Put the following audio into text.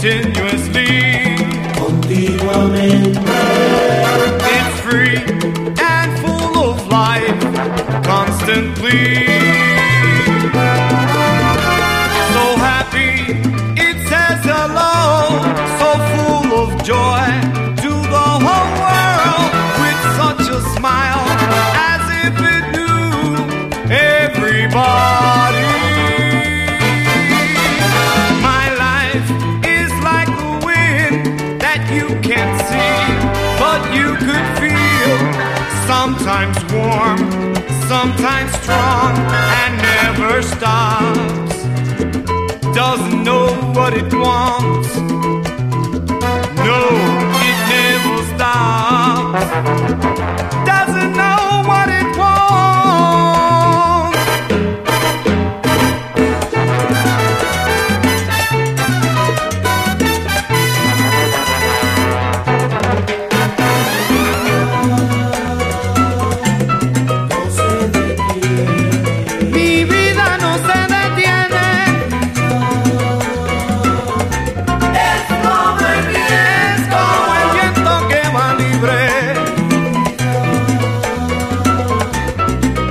continuously. continuamente. It's free and full of life constantly. So happy, it says hello, so full of joy to the whole world with such a smile as if Sometimes warm, sometimes strong, and never stops. Doesn't know what it wants.